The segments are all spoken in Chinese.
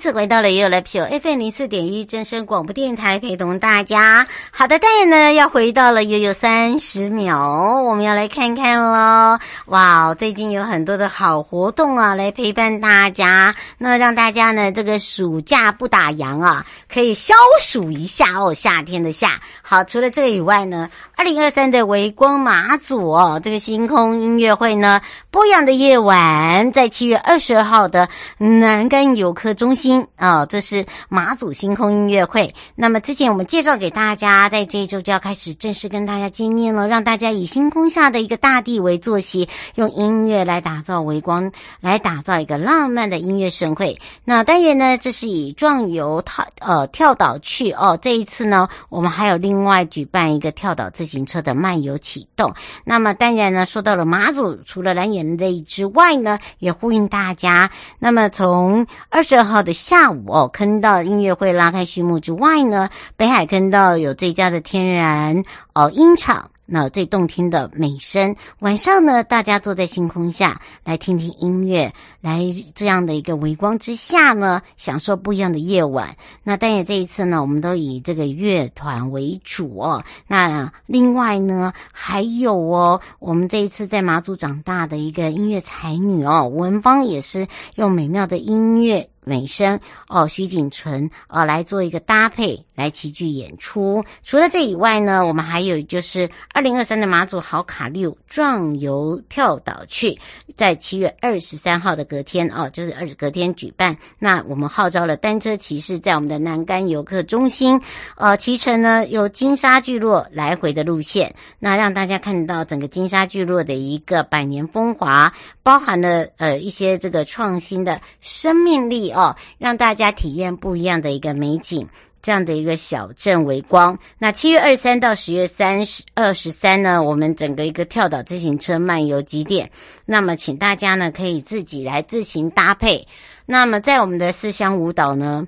次回到了 You Live Show FM 零四点一真声广播电台，陪同大家。好的，当然呢，要回到了悠悠三十秒，我们要来看看喽。哇，最近有很多的好活动啊，来陪伴大家，那让大家呢这个暑假不打烊啊，可以消暑一下哦。夏天的夏，好，除了这个以外呢，二零二三的微光马祖哦，这个星空音乐会呢，不一样的夜晚，在七月二十二号的南竿游客中心。星啊、哦，这是马祖星空音乐会。那么之前我们介绍给大家，在这一周就要开始正式跟大家见面了，让大家以星空下的一个大地为坐席，用音乐来打造微光，来打造一个浪漫的音乐盛会。那当然呢，这是以壮游跳呃跳岛去哦。这一次呢，我们还有另外举办一个跳岛自行车的漫游启动。那么当然呢，说到了马祖，除了蓝眼泪之外呢，也呼应大家。那么从二十二号的。下午哦，坑道音乐会拉开序幕之外呢，北海坑道有最佳的天然哦音场，那最动听的美声。晚上呢，大家坐在星空下来听听音乐，来这样的一个微光之下呢，享受不一样的夜晚。那但也这一次呢，我们都以这个乐团为主哦。那另外呢，还有哦，我们这一次在马祖长大的一个音乐才女哦，文芳也是用美妙的音乐。美声哦，徐锦纯哦，来做一个搭配，来齐聚演出。除了这以外呢，我们还有就是二零二三的马祖好卡六壮游跳岛去，在七月二十三号的隔天哦，就是二隔天举办。那我们号召了单车骑士在我们的南竿游客中心，呃，骑乘呢有金沙聚落来回的路线，那让大家看到整个金沙聚落的一个百年风华，包含了呃一些这个创新的生命力。哦，哦让大家体验不一样的一个美景，这样的一个小镇微光。那七月二三到十月三十二十三呢，我们整个一个跳岛自行车漫游几点？那么，请大家呢可以自己来自行搭配。那么，在我们的四乡舞蹈呢，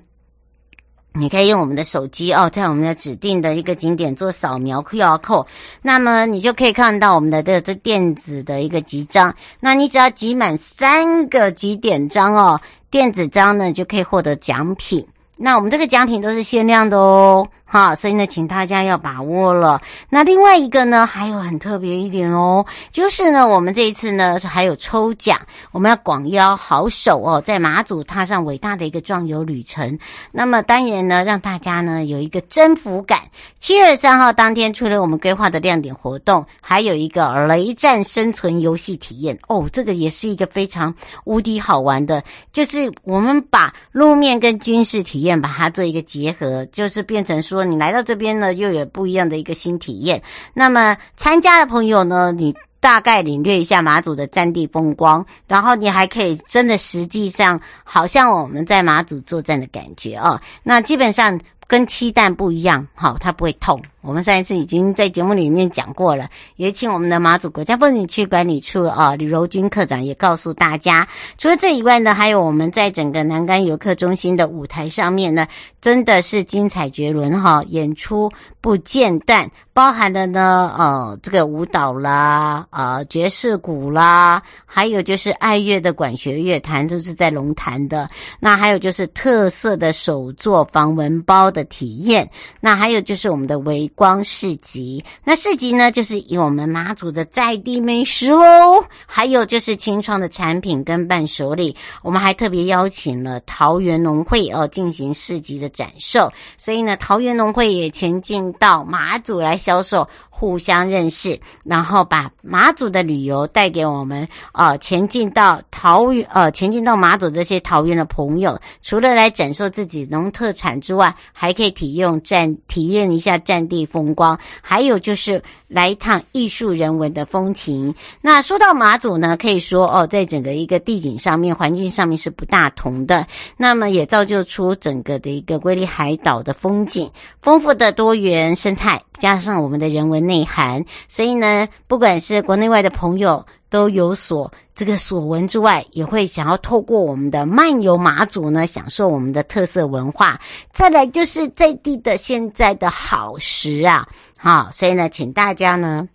你可以用我们的手机哦，在我们的指定的一个景点做扫描 QR code，那么你就可以看到我们的这这电子的一个集章。那你只要集满三个集点章哦。电子章呢，就可以获得奖品。那我们这个奖品都是限量的哦。好，所以呢，请大家要把握了。那另外一个呢，还有很特别一点哦，就是呢，我们这一次呢还有抽奖，我们要广邀好手哦，在马祖踏上伟大的一个壮游旅程。那么当然呢，让大家呢有一个征服感。七月三号当天，除了我们规划的亮点活动，还有一个雷战生存游戏体验哦，这个也是一个非常无敌好玩的，就是我们把路面跟军事体验把它做一个结合，就是变成说。你来到这边呢，又有不一样的一个新体验。那么参加的朋友呢，你大概领略一下马祖的战地风光，然后你还可以真的实际上好像我们在马祖作战的感觉哦。那基本上。跟七蛋不一样，好，它不会痛。我们上一次已经在节目里面讲过了，也请我们的马祖国家风景区管理处啊李柔君课长也告诉大家，除了这以外呢，还有我们在整个南竿游客中心的舞台上面呢，真的是精彩绝伦哈，演出不间断，包含的呢呃这个舞蹈啦，呃爵士鼓啦，还有就是爱乐的管弦乐团都是在龙潭的，那还有就是特色的手作防蚊包的体验，那还有就是我们的微光市集，那市集呢，就是以我们马祖的在地美食喽，还有就是清创的产品跟伴手礼，我们还特别邀请了桃园农会哦进行市集的展售，所以呢，桃园农会也前进到马祖来销售。互相认识，然后把马祖的旅游带给我们，呃，前进到桃园，呃，前进到马祖这些桃园的朋友，除了来展示自己农特产之外，还可以体验战体验一下战地风光，还有就是。来一趟艺术人文的风情。那说到马祖呢，可以说哦，在整个一个地景上面、环境上面是不大同的。那么也造就出整个的一个瑰丽海岛的风景，丰富的多元生态，加上我们的人文内涵。所以呢，不管是国内外的朋友都有所这个所闻之外，也会想要透过我们的漫游马祖呢，享受我们的特色文化。再来就是在地的现在的好食啊。好，所以呢，请大家呢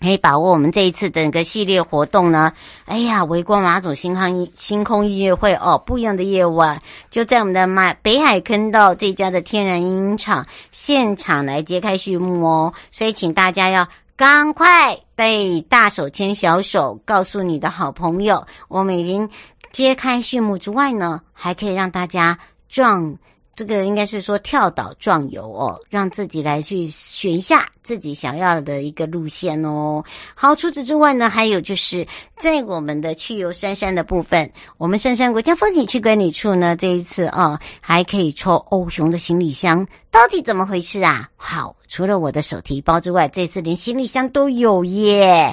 可以把握我们这一次整个系列活动呢。哎呀，围光马祖星空星空音乐会哦，不一样的夜晚，就在我们的马北海坑道这家的天然音场现场来揭开序幕哦。所以，请大家要赶快对大手牵小手，告诉你的好朋友，我们已经揭开序幕之外呢，还可以让大家撞。这个应该是说跳岛撞游哦，让自己来去选一下自己想要的一个路线哦。好，除此之外呢，还有就是在我们的去游山山的部分，我们杉杉国家风景区管理处呢，这一次啊，还可以抽欧熊的行李箱。到底怎么回事啊？好，除了我的手提包之外，这次连行李箱都有耶！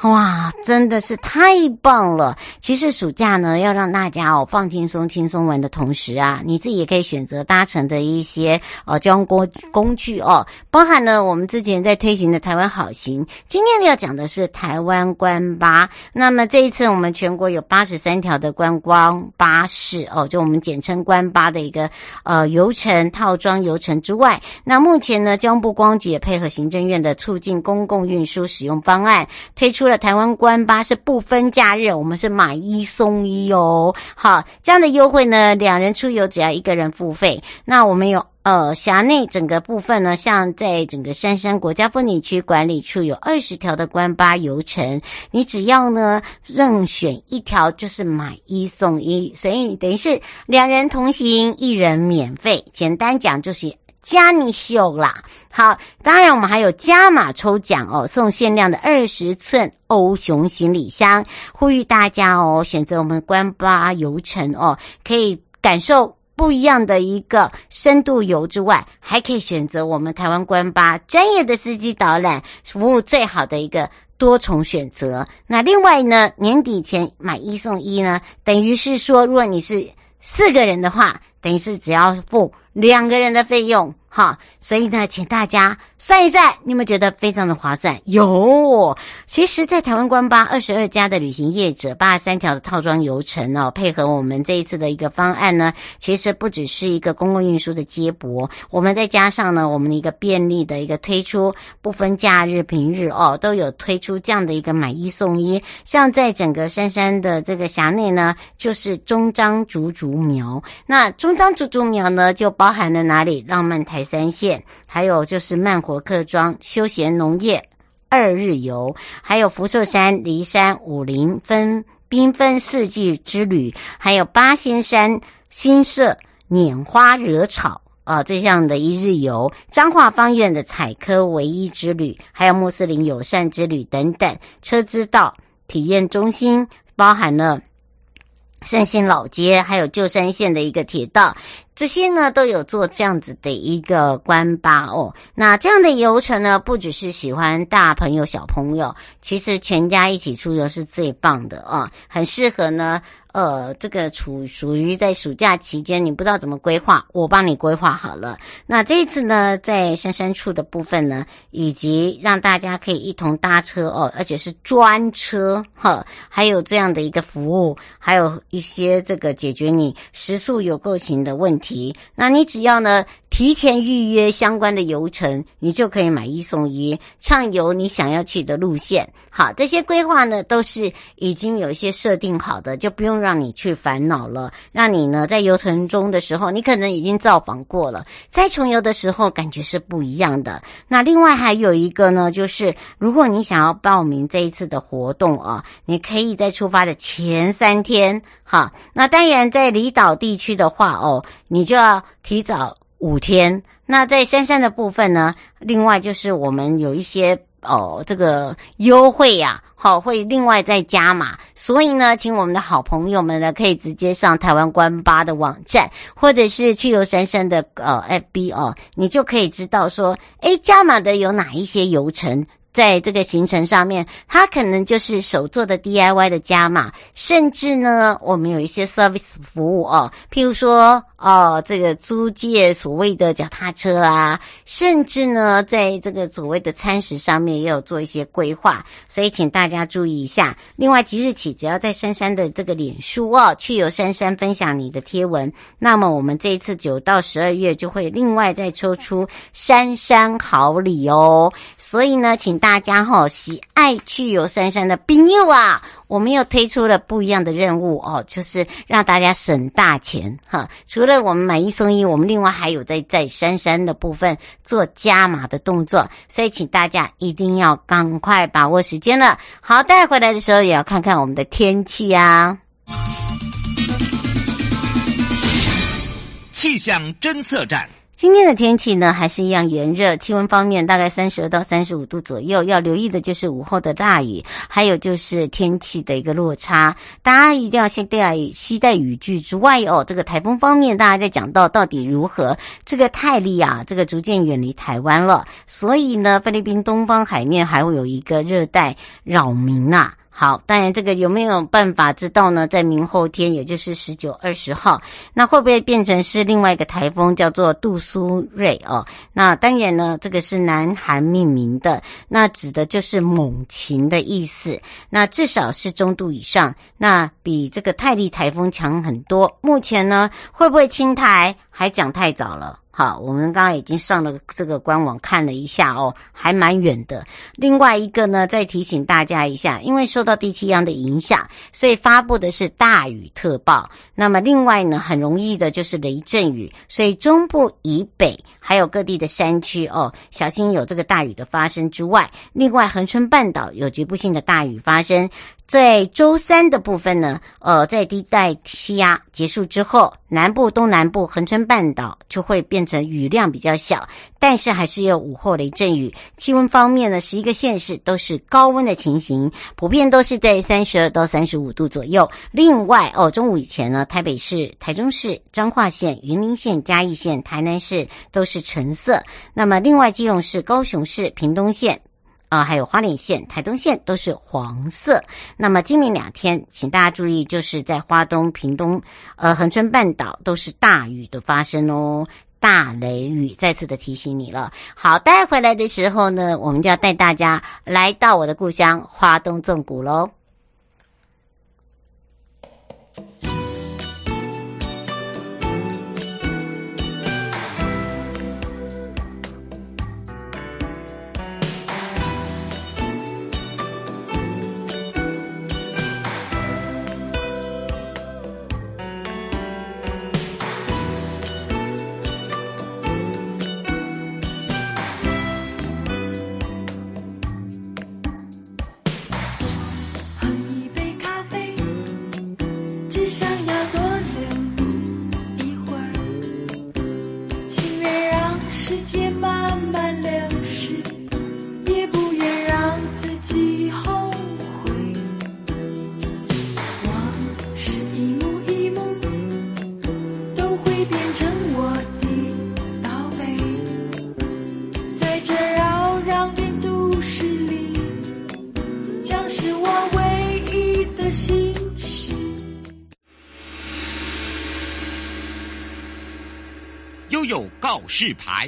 哇，真的是太棒了！其实暑假呢，要让大家哦放轻松、轻松玩的同时啊，你自己也可以选择搭乘的一些呃交通工工具哦，包含了我们之前在推行的台湾好行。今天要讲的是台湾观巴。那么这一次我们全国有八十三条的观光巴士哦，就我们简称观巴的一个呃游程套装游程。之外，那目前呢，交通部光局也配合行政院的促进公共运输使用方案，推出了台湾关巴是不分假日，我们是买一送一哦。好，这样的优惠呢，两人出游只要一个人付费。那我们有呃辖内整个部分呢，像在整个杉杉国家风景区管理处有二十条的关巴游程，你只要呢任选一条就是买一送一，所以等于是两人同行，一人免费。简单讲就是。加你秀啦！好，当然我们还有加码抽奖哦，送限量的二十寸欧熊行李箱，呼吁大家哦选择我们观巴游程哦，可以感受不一样的一个深度游之外，还可以选择我们台湾观巴专业的司机导览服务，最好的一个多重选择。那另外呢，年底前买一送一呢，等于是说，如果你是四个人的话，等于是只要付两个人的费用。好，所以呢，请大家算一算，你们觉得非常的划算？有，其实，在台湾观巴二十二家的旅行业者，八十三条的套装游程哦，配合我们这一次的一个方案呢，其实不只是一个公共运输的接驳，我们再加上呢，我们的一个便利的一个推出，不分假日平日哦，都有推出这样的一个买一送一。像在整个杉杉的这个辖内呢，就是中彰竹竹苗，那中彰竹竹苗呢，就包包含了哪里？浪漫台。台三线，还有就是慢活客庄休闲农业二日游，还有福寿山、梨山、武陵分缤纷四季之旅，还有八仙山新社拈花惹草啊这样的一日游，彰化方苑的采科唯一之旅，还有穆斯林友善之旅等等，车之道体验中心包含了圣心老街，还有旧山线的一个铁道。这些呢都有做这样子的一个观巴哦，那这样的游程呢，不只是喜欢大朋友小朋友，其实全家一起出游是最棒的啊，很适合呢呃，这个处属于在暑假期间，你不知道怎么规划，我帮你规划好了。那这一次呢，在杉杉处的部分呢，以及让大家可以一同搭车哦，而且是专车哈，还有这样的一个服务，还有一些这个解决你食宿有够行的问题。那你只要呢，提前预约相关的游程，你就可以买一送一，畅游你想要去的路线。好，这些规划呢，都是已经有一些设定好的，就不用让你去烦恼了。让你呢，在游程中的时候，你可能已经造访过了，在重游的时候感觉是不一样的。那另外还有一个呢，就是如果你想要报名这一次的活动啊，你可以在出发的前三天，哈，那当然在离岛地区的话哦，你就要提早。五天，那在杉杉的部分呢？另外就是我们有一些哦，这个优惠呀，好，会另外再加码。所以呢，请我们的好朋友们呢，可以直接上台湾观巴的网站，或者是去游杉杉的呃 FB 哦，你就可以知道说，诶，加码的有哪一些游程。在这个行程上面，它可能就是手做的 DIY 的加码，甚至呢，我们有一些 service 服务哦，譬如说哦，这个租借所谓的脚踏车啊，甚至呢，在这个所谓的餐食上面也有做一些规划，所以请大家注意一下。另外，即日起，只要在珊珊的这个脸书哦，去游珊珊分享你的贴文，那么我们这一次九到十二月就会另外再抽出珊珊好礼哦。所以呢，请大家好，喜爱去游珊珊的朋友啊，我们又推出了不一样的任务哦，就是让大家省大钱哈。除了我们买一送一，我们另外还有在在杉杉的部分做加码的动作，所以请大家一定要赶快把握时间了。好，带回来的时候也要看看我们的天气啊。气象侦测站。今天的天气呢，还是一样炎热，气温方面大概三十二到三十五度左右。要留意的就是午后的大雨，还有就是天气的一个落差。大家一定要先带携带雨具之外哦。这个台风方面，大家在讲到到底如何？这个泰利啊，这个逐渐远离台湾了，所以呢，菲律宾东方海面还会有一个热带扰民啊。好，当然这个有没有办法知道呢？在明后天，也就是十九、二十号，那会不会变成是另外一个台风，叫做杜苏芮哦？那当然呢，这个是南韩命名的，那指的就是猛禽的意思。那至少是中度以上，那比这个泰利台风强很多。目前呢，会不会侵台，还讲太早了。好，我们刚刚已经上了这个官网看了一下哦，还蛮远的。另外一个呢，再提醒大家一下，因为受到低气压的影响，所以发布的是大雨特报。那么另外呢，很容易的就是雷阵雨，所以中部以北还有各地的山区哦，小心有这个大雨的发生之外，另外恒春半岛有局部性的大雨发生。在周三的部分呢，呃，在低带气压结束之后，南部、东南部、恒春半岛就会变成雨量比较小，但是还是有午后雷阵雨。气温方面呢，十一个县市都是高温的情形，普遍都是在三十二到三十五度左右。另外，哦，中午以前呢，台北市、台中市、彰化县、云林县、嘉义县、台南市都是橙色。那么，另外基隆市、高雄市、屏东县。啊、还有花莲县、台东县都是黄色。那么今明两天，请大家注意，就是在花东、屏东、呃恒春半岛都是大雨的发生哦，大雷雨。再次的提醒你了。好，带回来的时候呢，我们就要带大家来到我的故乡花东纵谷喽。示牌。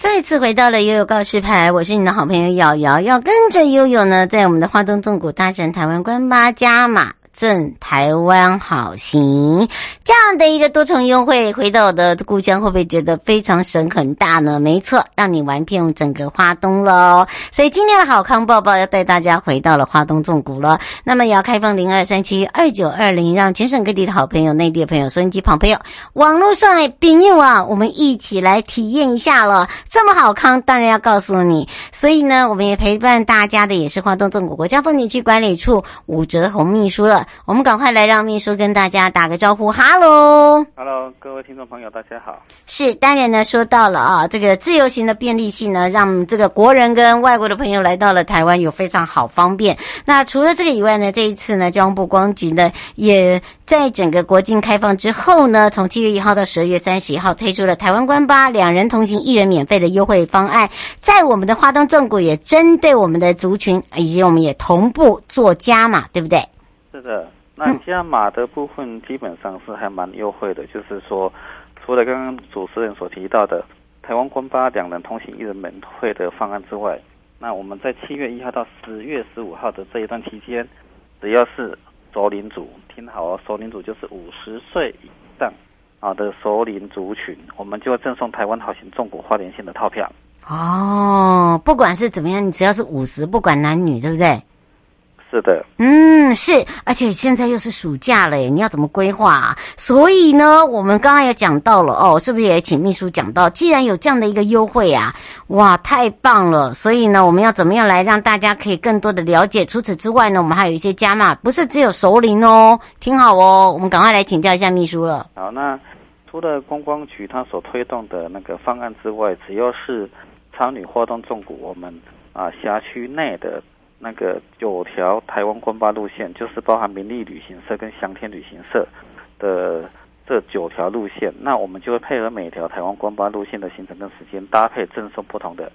再次回到了悠悠告示牌，我是你的好朋友瑶瑶，要跟着悠悠呢，在我们的花东纵谷大神台湾关巴加码。赠台湾好行这样的一个多重优惠，回到我的故乡会不会觉得非常省很大呢？没错，让你玩遍整个花东喽。所以今天的好康报报要带大家回到了花东纵谷了。那么也要开放零二三七二九二零，让全省各地的好朋友、内地的朋友、收音机旁朋友、网络上的朋友啊，我们一起来体验一下了。这么好康，当然要告诉你。所以呢，我们也陪伴大家的也是花东纵谷国家风景区管理处武哲鸿秘书了。我们赶快来让秘书跟大家打个招呼，哈喽，哈喽，各位听众朋友，大家好。是，当然呢，说到了啊，这个自由行的便利性呢，让这个国人跟外国的朋友来到了台湾有非常好方便。那除了这个以外呢，这一次呢，交通部光局呢，也在整个国境开放之后呢，从七月一号到十二月三十一号推出了台湾关巴两人同行一人免费的优惠方案，在我们的花东纵谷也针对我们的族群，以及我们也同步做加码，对不对？是的，那加码的部分基本上是还蛮优惠的，就是说，除了刚刚主持人所提到的台湾观巴两人同行一人免费的方案之外，那我们在七月一号到十月十五号的这一段期间，只要是熟龄组，听好哦，熟龄组就是五十岁以上啊的熟龄族群，我们就会赠送台湾好行纵谷花莲线的套票。哦，不管是怎么样，你只要是五十，不管男女，对不对？是的，嗯，是，而且现在又是暑假了，你要怎么规划啊？所以呢，我们刚刚也讲到了哦，是不是也请秘书讲到？既然有这样的一个优惠啊，哇，太棒了！所以呢，我们要怎么样来让大家可以更多的了解？除此之外呢，我们还有一些加码，不是只有熟龄哦，听好哦，我们赶快来请教一下秘书了。好，那除了观光局他所推动的那个方案之外，只要是参与花东纵谷，我们啊辖区内的。那个九条台湾观巴路线，就是包含民利旅行社跟祥天旅行社的这九条路线，那我们就会配合每条台湾观巴路线的行程跟时间，搭配赠送不同的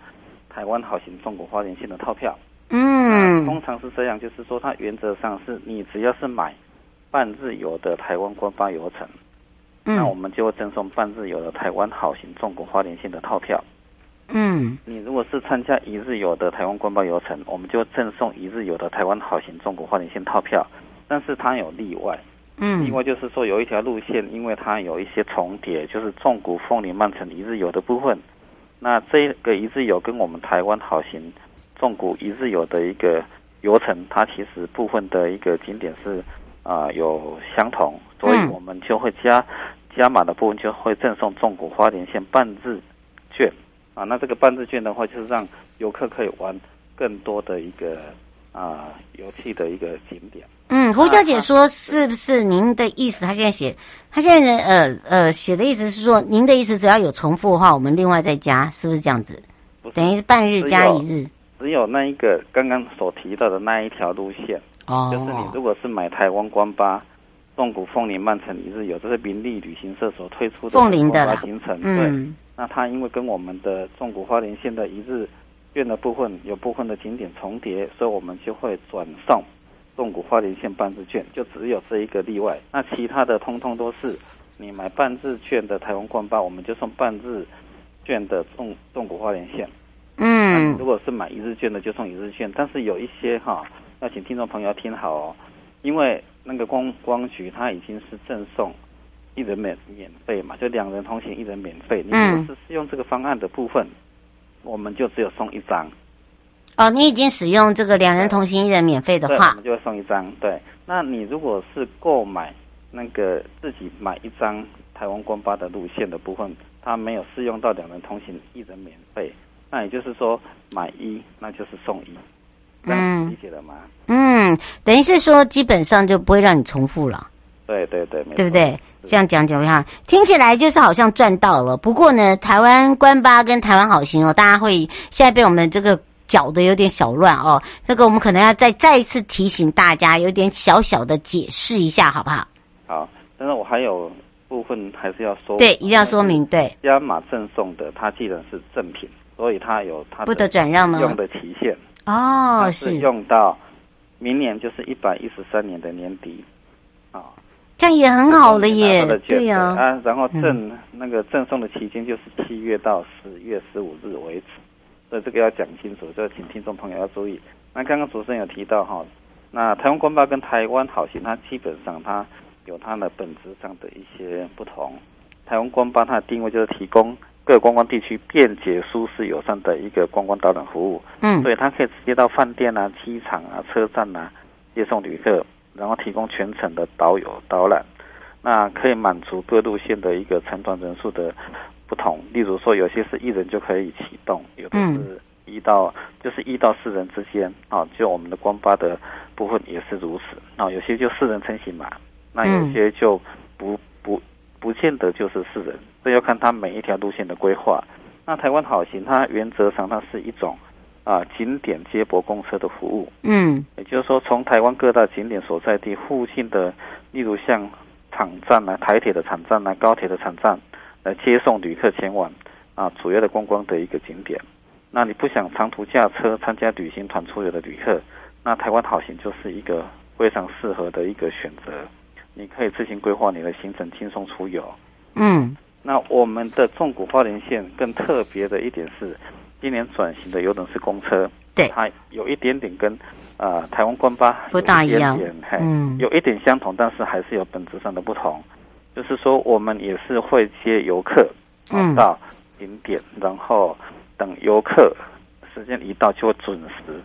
台湾好行纵谷花莲线的套票。嗯，通常是这样，就是说它原则上是你只要是买半日游的台湾观巴游程，嗯，那我们就会赠送半日游的台湾好行纵谷花莲线的套票。嗯，你如果是参加一日游的台湾观光游程，我们就赠送一日游的台湾好行纵谷花莲线套票，但是它有例外。嗯，另外就是说有一条路线，因为它有一些重叠，就是纵谷凤林曼城一日游的部分。那这个一日游跟我们台湾好行纵谷一日游的一个游程，它其实部分的一个景点是啊、呃、有相同，所以我们就会加加码的部分就会赠送纵谷花莲线半日券。啊，那这个半日券的话，就是让游客可以玩更多的一个啊游戏的一个景点。嗯，胡小姐说，是不是您的意思？她现在写，她现在呢，呃呃，写的意思是说，您的意思只要有重复的话，我们另外再加，是不是这样子？等于半日加一日。只有那一个刚刚所提到的那一条路线，哦，就是你如果是买台湾观巴纵谷凤林曼城一日游，这是民利旅行社所推出的凤林的行程，对。嗯那它因为跟我们的纵谷花莲线的一日券的部分有部分的景点重叠，所以我们就会转送纵谷花莲线半日券，就只有这一个例外。那其他的通通都是你买半日券的台湾观巴，我们就送半日券的纵纵谷花莲线。嗯，如果是买一日券的，就送一日券。但是有一些哈，要请听众朋友要听好哦，因为那个观光局它已经是赠送。一人免免费嘛，就两人同行一人免费。你如果是试用这个方案的部分，嗯、我们就只有送一张。哦，你已经使用这个两人同行一人免费的话，我们就会送一张。对，那你如果是购买那个自己买一张台湾光巴的路线的部分，它没有适用到两人同行一人免费。那也就是说，买一那就是送一，这样理解了吗？嗯，等于是说，基本上就不会让你重复了。对对对，对不对？这样讲讲哈，听起来就是好像赚到了。不过呢，台湾观巴跟台湾好行哦，大家会现在被我们这个搅得有点小乱哦。这个我们可能要再再一次提醒大家，有点小小的解释一下，好不好？好，但是我还有部分还是要说，对，一定要说明。对，加码赠送的，它既然是赠品，所以它有它不得转让吗？用的期限哦，是用到明年，就是一百一十三年的年底啊。这样也很好了耶。对呀，啊，然后赠、嗯、那个赠送的期间就是七月到十月十五日为止，所以这个要讲清楚，就请听众朋友要注意。那刚刚主持人有提到哈，那台湾观巴跟台湾好行，它基本上它有它的本质上的一些不同。台湾观巴它的定位就是提供各观光地区便捷、舒适、友善的一个观光导览服务。嗯，所以它可以直接到饭店啊、机场啊、车站啊接送旅客，然后提供全程的导游导览。那可以满足各路线的一个成团人数的不同。例如说，有些是一人就可以启动，有的是一到就是一到四人之间啊。就我们的光巴的部分也是如此啊。有些就四人成行嘛，那有些就不不。不见得就是四人，这要看他每一条路线的规划。那台湾好行，它原则上它是一种啊景点接驳公车的服务。嗯，也就是说，从台湾各大景点所在地附近的，例如像场站啊、台铁的场站啊、高铁的场站，来接送旅客前往啊主要的观光的一个景点。那你不想长途驾车参加旅行团出游的旅客，那台湾好行就是一个非常适合的一个选择。你可以自行规划你的行程，轻松出游。嗯，那我们的纵谷花莲线更特别的一点是，今年转型的有等是公车，对，它有一点点跟啊、呃、台湾观巴不大一样，嗯，有一点相同，但是还是有本质上的不同。就是说，我们也是会接游客嗯到景点，嗯、然后等游客时间一到，就会准时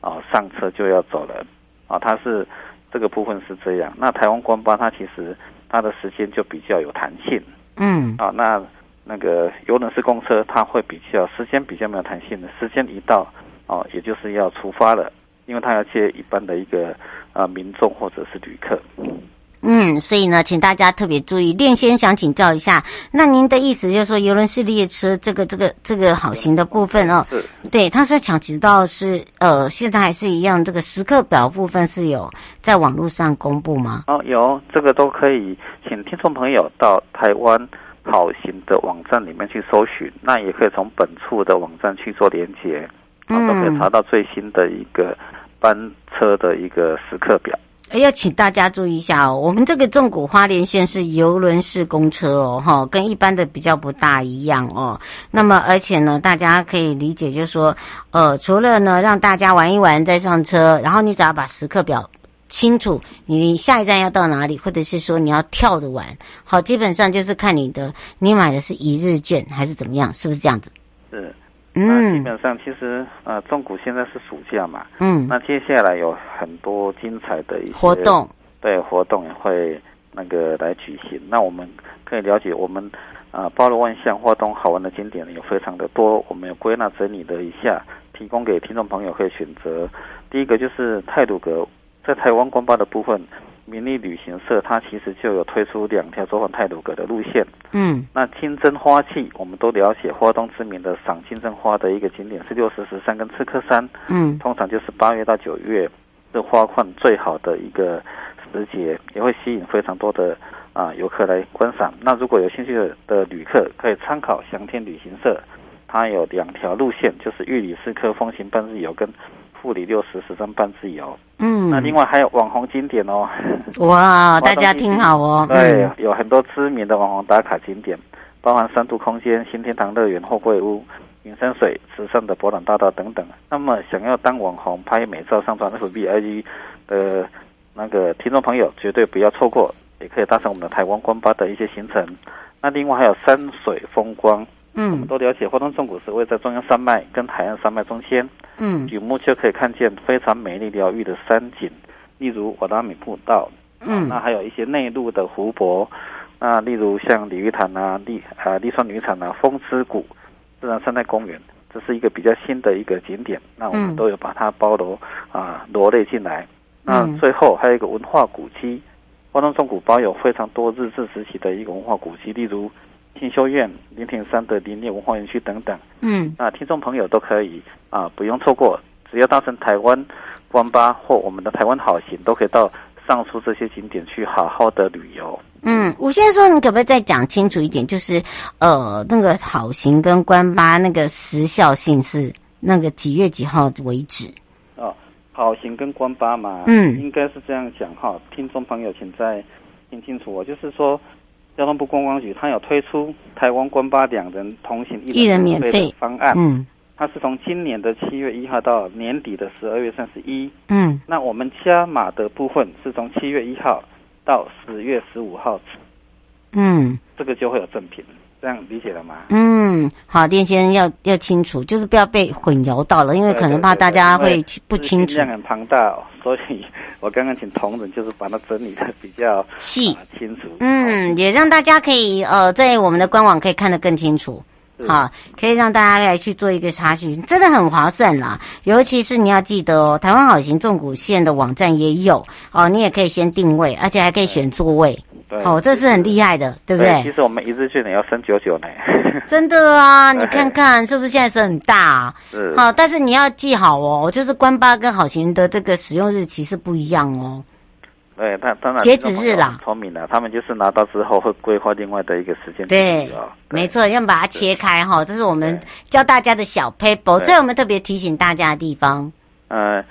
啊上车就要走了啊，它是。这个部分是这样，那台湾官方它其实它的时间就比较有弹性，嗯，啊，那那个游轮式公车它会比较时间比较没有弹性的，时间一到，哦、啊，也就是要出发了，因为它要接一般的一个啊民众或者是旅客。嗯，所以呢，请大家特别注意。练先想请教一下，那您的意思就是说，游轮式列车这个、这个、这个好行的部分哦，对，他说想知道是呃，现在还是一样，这个时刻表部分是有在网络上公布吗？哦，有，这个都可以，请听众朋友到台湾好行的网站里面去搜寻，那也可以从本处的网站去做连接，嗯，都可以查到最新的一个班车的一个时刻表。要请大家注意一下哦，我们这个纵谷花莲线是邮轮式公车哦，哈，跟一般的比较不大一样哦。那么，而且呢，大家可以理解，就是说，呃，除了呢让大家玩一玩再上车，然后你只要把时刻表清楚，你下一站要到哪里，或者是说你要跳着玩，好，基本上就是看你的，你买的是一日券还是怎么样，是不是这样子？是。嗯，基本上其实呃，中谷现在是暑假嘛，嗯，那接下来有很多精彩的一些活动，对，活动也会那个来举行。那我们可以了解，我们啊、呃，包罗万象，活动好玩的景点有非常的多。我们有归纳整理了一下，提供给听众朋友可以选择。第一个就是泰鲁阁，在台湾观巴的部分。民利旅行社它其实就有推出两条走访泰鲁阁的路线。嗯，那清真花季，我们都了解，花东知名的赏金真花的一个景点是六十石山跟赤科山。嗯，通常就是八月到九月这花况最好的一个时节，也会吸引非常多的啊游客来观赏。那如果有兴趣的的旅客，可以参考翔天旅行社，它有两条路线，就是玉里四科风情半日游跟。富里六十十张半自由，嗯，那另外还有网红景点哦，哇，大家听好哦，对，有很多知名的网红打卡景点，包含三度空间、新天堂乐园、货柜屋、云山水、慈善的博览大道等等。那么想要当网红拍美照上传 FB IG 的那个听众朋友，绝对不要错过，也可以搭乘我们的台湾观巴的一些行程。那另外还有山水风光。嗯，我们都了解，花东纵谷是位在中央山脉跟海岸山脉中间。嗯，举目就可以看见非常美丽疗愈的山景，例如瓦拉米步道。嗯，那还有一些内陆的湖泊，那例如像鲤鱼潭啊、立啊立川渔场啊、风之谷自然生态公园，这是一个比较新的一个景点。那我们都有把它包罗啊罗列进来。那最后还有一个文化古迹，花东纵谷包有非常多日治时期的一个文化古迹，例如。庆修院、林田山的林业文化园区等等，嗯，那听众朋友都可以啊，不用错过，只要搭乘台湾观巴或我们的台湾好行，都可以到上述这些景点去好好的旅游。嗯，我现在说，你可不可以再讲清楚一点？就是呃，那个好行跟观巴那个时效性是那个几月几号为止？哦，好行跟观巴嘛，嗯，应该是这样讲哈。听众朋友，请再。听清楚我，就是说，交通部观光局它有推出台湾观巴两人同行一人免费的方案。嗯，它是从今年的七月一号到年底的十二月三十一。嗯，那我们加码的部分是从七月一号到十月十五号。嗯，这个就会有赠品。这样理解了吗？嗯，好，店先生要要清楚，就是不要被混淆到了，因为可能怕大家会不清楚。量很庞大，哦，所以我刚刚请同仁就是把它整理的比较细、呃、清楚。嗯，也让大家可以呃在我们的官网可以看得更清楚。好，可以让大家来去做一个查询，真的很划算啦。尤其是你要记得哦，台湾好行纵谷线的网站也有哦，你也可以先定位，而且还可以选座位。哦，这是很厉害的，对不对？其实我们一日券也要三九九呢。真的啊，你看看是不是现在是很大啊？是。好，但是你要记好哦，就是关巴跟好行的这个使用日期是不一样哦。对，他当然截止日了。聪明了，他们就是拿到之后会规划另外的一个时间。对，没错，要把它切开哈，这是我们教大家的小 paper，这是我们特别提醒大家的地方。呃。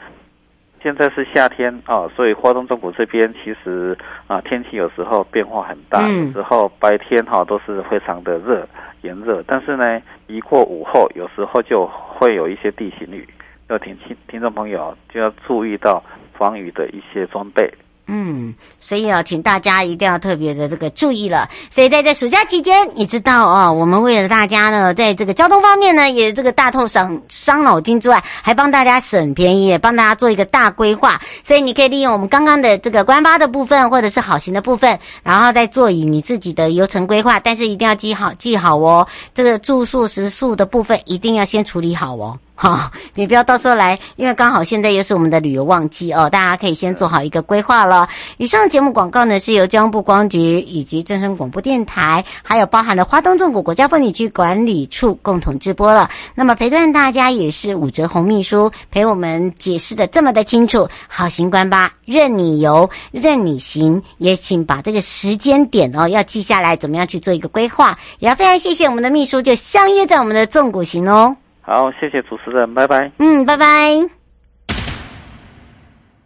现在是夏天啊，所以花东中谷这边其实啊天气有时候变化很大，嗯、有时候白天哈、啊、都是非常的热炎热，但是呢一过午后，有时候就会有一些地形雨，要听听听众朋友就要注意到防雨的一些装备。嗯，所以啊，请大家一定要特别的这个注意了。所以在这暑假期间，你知道哦，我们为了大家呢，在这个交通方面呢，也这个大透伤伤脑筋之外，还帮大家省便宜，也帮大家做一个大规划。所以你可以利用我们刚刚的这个观巴的部分，或者是好行的部分，然后再做以你自己的游程规划。但是一定要记好记好哦，这个住宿食宿的部分一定要先处理好哦。好、你不要到时候来，因为刚好现在又是我们的旅游旺季哦，大家可以先做好一个规划了。以上节目广告呢是由交通部光局以及正声广播电台，还有包含了花东纵谷国家风景区管理处共同直播了。那么陪伴大家也是武哲红秘书陪我们解释的这么的清楚。好行官吧，任你游，任你行，也请把这个时间点哦要记下来，怎么样去做一个规划。也要非常谢谢我们的秘书，就相约在我们的纵谷行哦。好，谢谢主持人，拜拜。嗯，拜拜。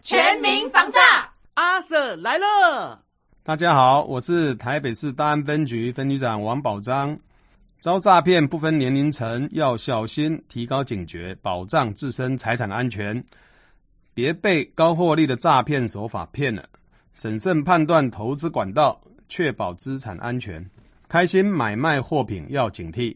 全民防诈，阿 Sir 来了。大家好，我是台北市大安分局分局长王宝章。遭诈骗不分年龄层，要小心，提高警觉，保障自身财产安全，别被高获利的诈骗手法骗了。审慎判断投资管道，确保资产安全。开心买卖货品要警惕。